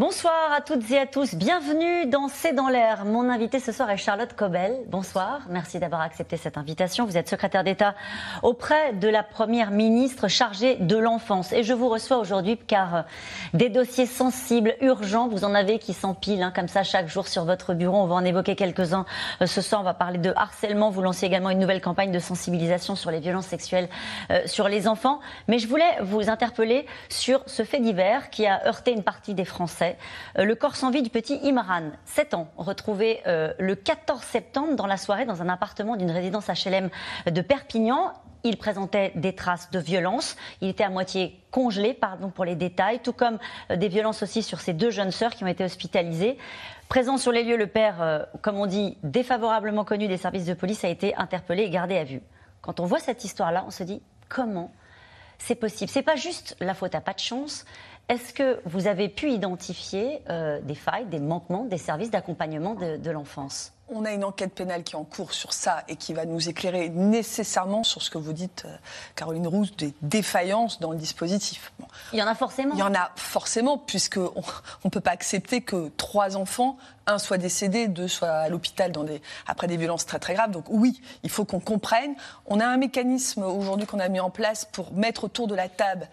Bonsoir à toutes et à tous, bienvenue dans C'est dans l'air. Mon invité ce soir est Charlotte Cobel. Bonsoir, merci d'avoir accepté cette invitation. Vous êtes secrétaire d'État auprès de la Première ministre chargée de l'enfance. Et je vous reçois aujourd'hui car euh, des dossiers sensibles, urgents, vous en avez qui s'empilent hein, comme ça chaque jour sur votre bureau. On va en évoquer quelques-uns euh, ce soir. On va parler de harcèlement. Vous lancez également une nouvelle campagne de sensibilisation sur les violences sexuelles euh, sur les enfants. Mais je voulais vous interpeller sur ce fait divers qui a heurté une partie des Français euh, le corps sans vie du petit Imran, 7 ans, retrouvé euh, le 14 septembre dans la soirée dans un appartement d'une résidence HLM de Perpignan. Il présentait des traces de violence. Il était à moitié congelé, pardon pour les détails, tout comme euh, des violences aussi sur ses deux jeunes sœurs qui ont été hospitalisées. Présent sur les lieux, le père, comme on dit, défavorablement connu des services de police, a été interpellé et gardé à vue. Quand on voit cette histoire-là, on se dit comment c'est possible? C'est pas juste la faute à pas de chance, est-ce que vous avez pu identifier euh, des failles, des manquements des services d'accompagnement de, l'enfance? On a une enquête pénale qui est en cours sur ça et qui va nous éclairer nécessairement sur ce que vous dites, euh, Caroline Rousse, des défaillances dans le dispositif. Il y en a forcément. Il y en a forcément, puisqu'on ne peut pas accepter que trois enfants, un soit décédé, deux soient à l'hôpital des, après des violences très très graves. Donc oui, il faut qu'on comprenne. On a un mécanisme aujourd'hui qu'on a mis en place pour mettre autour de la table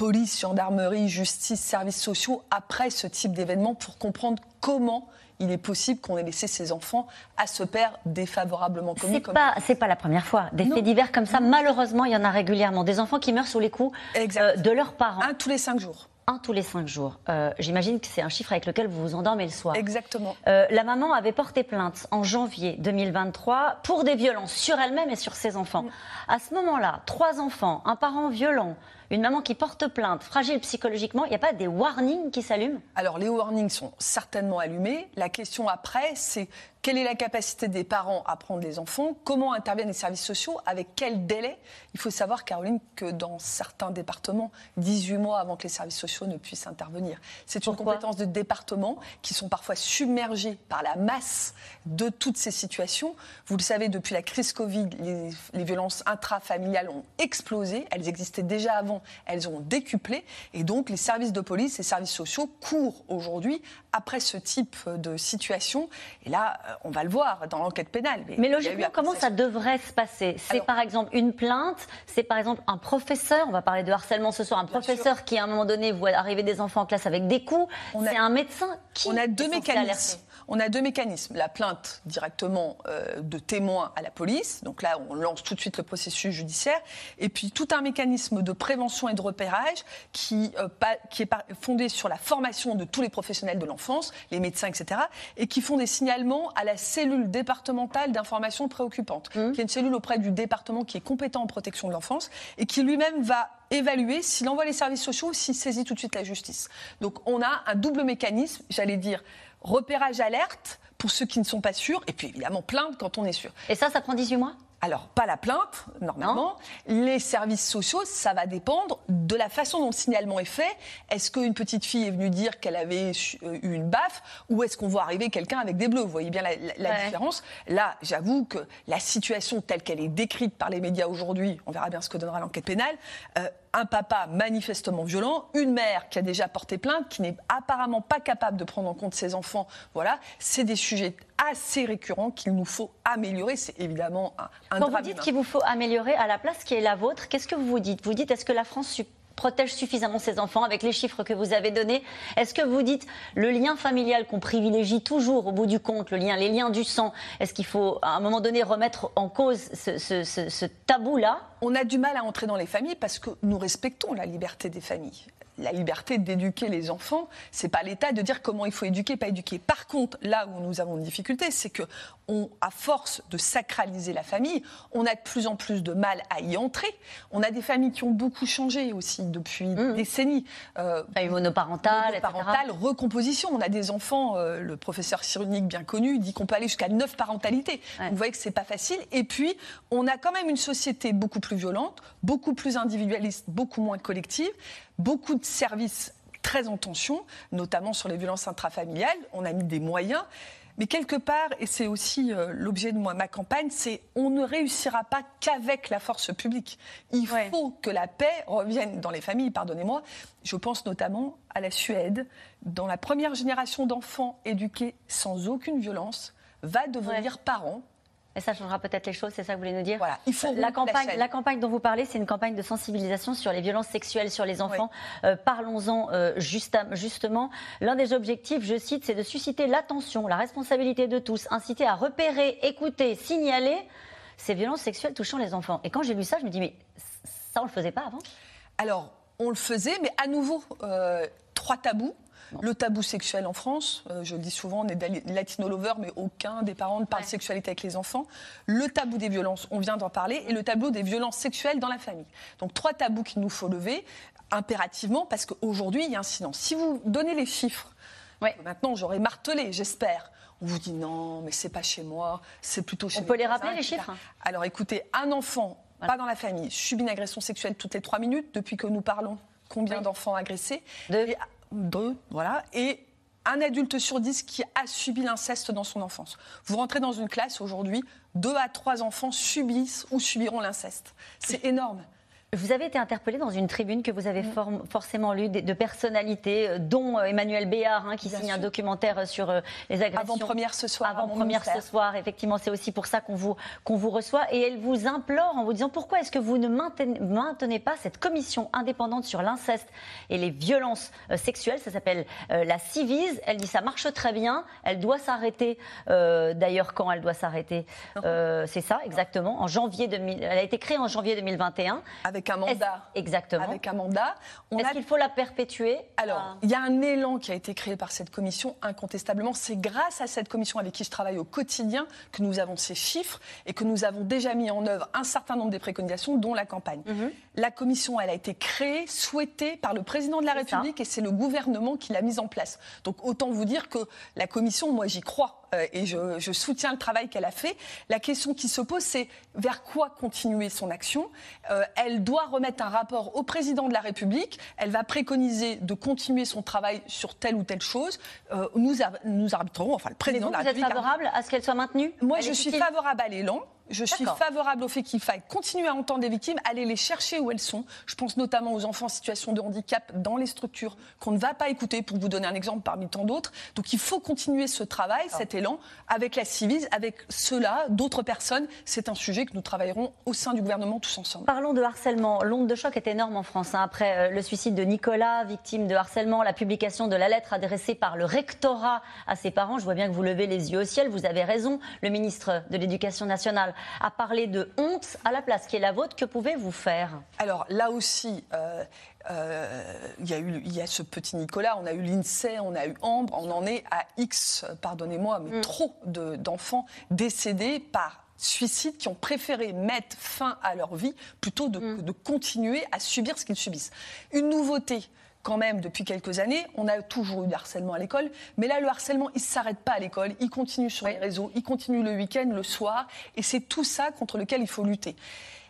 police, gendarmerie, justice, services sociaux après ce type d'événement pour comprendre comment il est possible qu'on ait laissé ses enfants à ce père défavorablement commis. C'est pas, c'est pas la première fois. Des faits divers comme ça, malheureusement, il y en a régulièrement. Des enfants qui meurent sous les coups euh, de leurs parents. Un tous les cinq jours. Un tous les cinq jours. Euh, j'imagine que c'est un chiffre avec lequel vous vous endormez le soir. Exactement. Euh, la maman avait porté plainte en janvier 2023 pour des violences sur elle-même et sur ses enfants. Mm. À ce moment-là, trois enfants, un parent violent, une maman qui porte plainte, fragile psychologiquement, il n'y a pas des warnings qui s'allument? Alors les warnings sont certainement allumés. La question après, c'est quelle est la capacité des parents à prendre les enfants? Comment interviennent les services sociaux? Avec quel délai? Il faut savoir, Caroline, que dans certains départements, 18 mois avant que les services sociaux ne puissent intervenir. C'est une compétence de département qui sont parfois submergés par la masse de toutes ces situations. Vous le savez, depuis la crise Covid, les, les violences intrafamiliales ont explosé. Elles existaient déjà avant, elles ont décuplé. Et donc, les services de police et services sociaux courent aujourd'hui après ce type de situation. Et là, euh, on va le voir dans l'enquête pénale. Mais, logiquement, comment ça devrait se passer? C'est par exemple une plainte, c'est par exemple un professeur, on va parler de harcèlement ce soir, un professeur qui à un moment donné voit arriver des enfants en classe avec des coups, c'est un médecin qui... On a deux mécanismes on a deux mécanismes. La plainte directement euh, de témoins à la police, donc là on lance tout de suite le processus judiciaire, et puis tout un mécanisme de prévention et de repérage qui, euh, qui est fondé sur la formation de tous les professionnels de l'enfance, les médecins, etc., et qui font des signalements à la cellule départementale d'information préoccupante, mmh. qui est une cellule auprès du département qui est compétent en protection de l'enfance et qui lui-même va évaluer s'il envoie les services sociaux ou s'il saisit tout de suite la justice. Donc on a un double mécanisme, j'allais dire, repérage alerte pour ceux qui ne sont pas sûrs, et puis évidemment plainte quand on est sûr. Et ça, ça prend 18 mois? Alors, pas la plainte, normalement. Les services sociaux, ça va dépendre de la façon dont le signalement est fait. Est-ce qu'une petite fille est venue dire qu'elle avait euh, eu une baffe ou est-ce qu'on voit arriver quelqu'un avec des bleus? Vous voyez bien la, différence. Là, j'avoue que la situation telle qu'elle est décrite par les médias aujourd'hui, on verra bien ce que donnera l'enquête pénale, euh, un papa manifestement violent, une mère qui a déjà porté plainte, qui n'est apparemment pas capable de prendre en compte ses enfants. Voilà, c'est des sujets assez récurrents qu'il nous faut améliorer. C'est évidemment un, un Quand vous dites qu'il vous faut améliorer à la place qui est la vôtre, qu'est-ce que vous vous dites? Vous dites est-ce que la France protège suffisamment ses enfants avec les chiffres que vous avez donnés. Est-ce que vous dites le lien familial qu'on privilégie toujours au bout du compte, le lien, les liens du sang, est-ce qu'il faut à un moment donné remettre en cause ce, ce tabou-là? On a du mal à entrer dans les familles parce que nous respectons la liberté des familles la liberté d'éduquer les enfants. C'est pas l'État de dire comment il faut éduquer, pas éduquer. Par contre, là où nous avons une difficulté, c'est que, on, à force de sacraliser la famille, on a de plus en plus de mal à y entrer. On a des familles qui ont beaucoup changé aussi depuis des mmh. décennies. Euh, monoparentale, monoparentale recomposition. On a des enfants, euh, le professeur Cyrulnik, bien connu, dit qu'on peut aller jusqu'à neuf parentalités. Vous voyez que c'est pas facile. Et puis, on a quand même une société beaucoup plus violente, beaucoup plus individualiste, beaucoup moins collective beaucoup de services très en tension, notamment sur les violences intrafamiliales. On a mis des moyens. Mais quelque part, et c'est aussi euh, l'objet de moi, ma campagne, c'est on ne réussira pas qu'avec la force publique. Il faut que la paix revienne dans les familles, pardonnez-moi. Je pense notamment à la Suède, dont la première génération d'enfants éduqués sans aucune violence va devenir parents et ça changera peut-être les choses, c'est ça que vous voulez nous dire Voilà, il faut la campagne, la, campagne dont vous parlez, c'est une campagne de sensibilisation sur les violences sexuelles sur les enfants. Euh, parlons-en euh, justement. L'un des objectifs, je cite, c'est de susciter l'attention, la responsabilité de tous, inciter à repérer, écouter, signaler ces violences sexuelles touchant les enfants. Et quand j'ai lu ça, je me dis, mais ça, on le faisait pas avant? Alors, on le faisait, mais à nouveau, euh, trois tabous. Le tabou sexuel en France, euh, je le dis souvent, on est des latino lovers, mais aucun des parents ne parle de sexualité avec les enfants. Le tabou des violences, on vient d'en parler, et le tableau des violences sexuelles dans la famille. Donc trois tabous qu'il nous faut lever impérativement, parce qu'aujourd'hui, il y a un silence. Si vous donnez les chiffres, maintenant j'aurais martelé, j'espère. On vous dit non, mais c'est pas chez moi, c'est plutôt chez On peut les rappeler, les chiffres Alors écoutez, un enfant, pas dans la famille, subit une agression sexuelle toutes les trois minutes depuis que nous parlons. Combien d'enfants agressés deux, voilà, et un adulte sur dix qui a subi l'inceste dans son enfance. Vous rentrez dans une classe aujourd'hui, deux à trois enfants subissent ou subiront l'inceste. C'est énorme. Vous avez été interpellé dans une tribune que vous avez forcément lue de, personnalités, euh, dont euh, Emmanuel Béard, hein, qui signe un documentaire euh, sur les agressions. Avant-première ce soir. Avant-première ce soir, effectivement, c'est aussi pour ça qu'on vous, qu'on vous reçoit. Et elle vous implore en vous disant pourquoi est-ce que vous ne maintenez, maintenez pas cette commission indépendante sur l'inceste et les violences sexuelles? Ça s'appelle la Civise. Elle dit ça marche très bien, elle doit s'arrêter. D'ailleurs, quand elle doit s'arrêter C'est ça, exactement. En janvier 2000, elle a été créée en janvier 2021. Avec avec un mandat. Exactement. Avec un mandat. Est-ce qu'il faut la perpétuer? Alors, il y a un élan qui a été créé par cette commission, incontestablement. C'est grâce à cette commission avec qui je travaille au quotidien que nous avons ces chiffres et que nous avons déjà mis en œuvre un certain nombre des préconisations, dont la campagne. Mhm. La commission, elle a été créée, souhaitée par le président de la République et c'est le gouvernement qui l'a mise en place. Donc, autant vous dire que la commission, moi, j'y crois. Euh, et je, soutiens le travail qu'elle a fait. La question qui se pose, c'est vers quoi continuer son action? Euh, Elle doit remettre un rapport au président de la République. Elle va préconiser de continuer son travail sur telle ou telle chose. Euh, nous, nous arbitrerons, enfin le président de la République. Vous êtes favorable à ce qu'elle soit maintenue? Moi, je suis favorable à l'élan. Je suis favorable au fait qu'il faille continuer à entendre des victimes, aller les chercher où elles sont. Je pense notamment aux enfants en situation de handicap dans les structures qu'on ne va pas écouter, pour vous donner un exemple parmi tant d'autres. Donc il faut continuer ce travail, cet élan, avec la Civise, avec ceux-là, d'autres personnes. C'est un sujet que nous travaillerons au sein du gouvernement tous ensemble. Parlons de harcèlement. L'onde de choc est énorme en France. Hein. Après euh, le suicide de Nicolas, victime de harcèlement, la publication de la lettre adressée par le rectorat à ses parents. Je vois bien que vous levez les yeux au ciel. Vous avez raison. Le ministre de l'Éducation nationale à parler de honte à la place qui est la vôtre. Que pouvez-vous faire? Alors là aussi, euh, euh, il, y a eu, il y a ce petit Nicolas, on a eu l'INSEE, on a eu Ambre, on en est à X, pardonnez-moi, mais mm. trop d'enfants décédés par suicide qui ont préféré mettre fin à leur vie plutôt de, mm. de continuer à subir ce qu'ils subissent. Une nouveauté, quand même depuis quelques années. On a toujours eu du harcèlement à l'école, mais là, le harcèlement, il ne s'arrête pas à l'école, il continue sur les réseaux, il continue le week-end, le soir, et c'est tout ça contre lequel il faut lutter.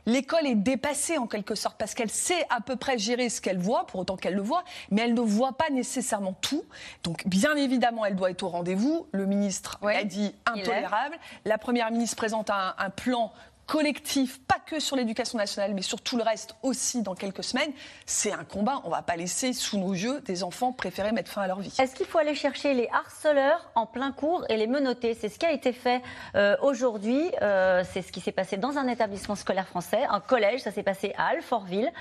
L'école est dépassée en quelque sorte parce qu'elle sait à peu près gérer ce qu'elle voit, pour autant qu'elle le voit, mais elle ne voit pas nécessairement tout. Donc, bien évidemment, elle doit être au rendez-vous. Le ministre a dit intolérable. La première ministre présente un, un plan collectif, pas que sur l'éducation nationale, mais sur tout le reste aussi dans quelques semaines, c'est un combat. On ne va pas laisser sous nos yeux des enfants préférer mettre fin à leur vie. Est-ce qu'il faut aller chercher les harceleurs en plein cours et les menotter? C'est ce qui a été fait euh, aujourd'hui. Euh, c'est ce qui s'est passé dans un établissement scolaire français, un collège. Ça s'est passé à Alfortville.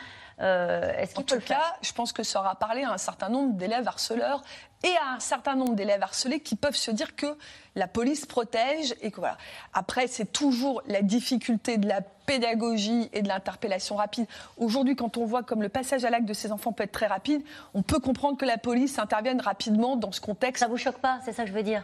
Euh, en tout cas, je pense que ça aura parlé à un certain nombre d'élèves harceleurs et à un certain nombre d'élèves harcelés qui peuvent se dire que la police protège et que voilà. Après, c'est toujours la difficulté de la pédagogie et de l'interpellation rapide. Aujourd'hui, quand on voit comme le passage à l'acte de ces enfants peut être très rapide, on peut comprendre que la police intervienne rapidement dans ce contexte. Ça vous choque pas, c'est ça que je veux dire?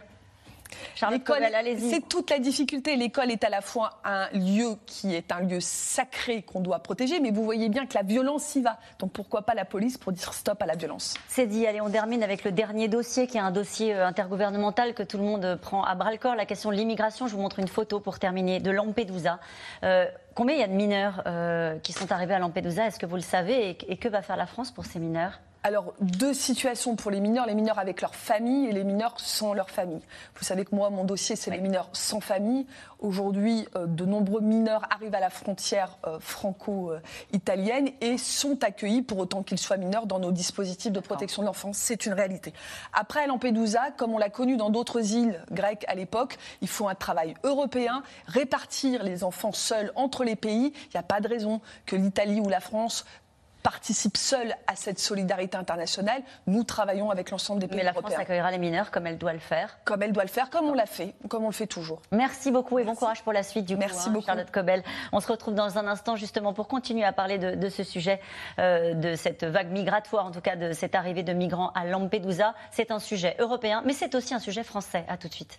C'est toute la difficulté. L'école est à la fois un lieu qui est un lieu sacré qu'on doit protéger, mais vous voyez bien que la violence y va. Donc pourquoi pas la police pour dire stop à la violence? C'est dit. Allez, on termine avec le dernier dossier, qui est un dossier euh, intergouvernemental que tout le monde euh, prend à bras le corps. La question de l'immigration. Je vous montre une photo pour terminer de Lampedusa. Euh, combien il y a de mineurs qui sont arrivés à Lampedusa? Est-ce que vous le savez? Et, que va faire la France pour ces mineurs? Alors, deux situations pour les mineurs, les mineurs avec leur famille et les mineurs sans leur famille. Vous savez que moi, mon dossier, c'est les mineurs sans famille. Aujourd'hui, euh, de nombreux mineurs arrivent à la frontière euh, franco-italienne et sont accueillis, pour autant qu'ils soient mineurs, dans nos dispositifs de protection de l'enfance. C'est une réalité. Après, à Lampedusa, comme on l'a connu dans d'autres îles grecques à l'époque, il faut un travail européen, répartir les enfants seuls entre les pays. Il n'y a pas de raison que l'Italie ou la France participe seule à cette solidarité internationale. Nous travaillons avec l'ensemble des pays européens. Mais la France accueillera les mineurs comme elle doit le faire. Comme elle doit le faire, comme on l'a fait, comme on le fait toujours. Merci beaucoup et bon courage pour la suite du Merci coup, hein, beaucoup. Charlotte Cobel. On se retrouve dans un instant justement pour continuer à parler de, ce sujet, euh, de cette vague migratoire, en tout cas de cette arrivée de migrants à Lampedusa. C'est un sujet européen, mais c'est aussi un sujet français. À tout de suite.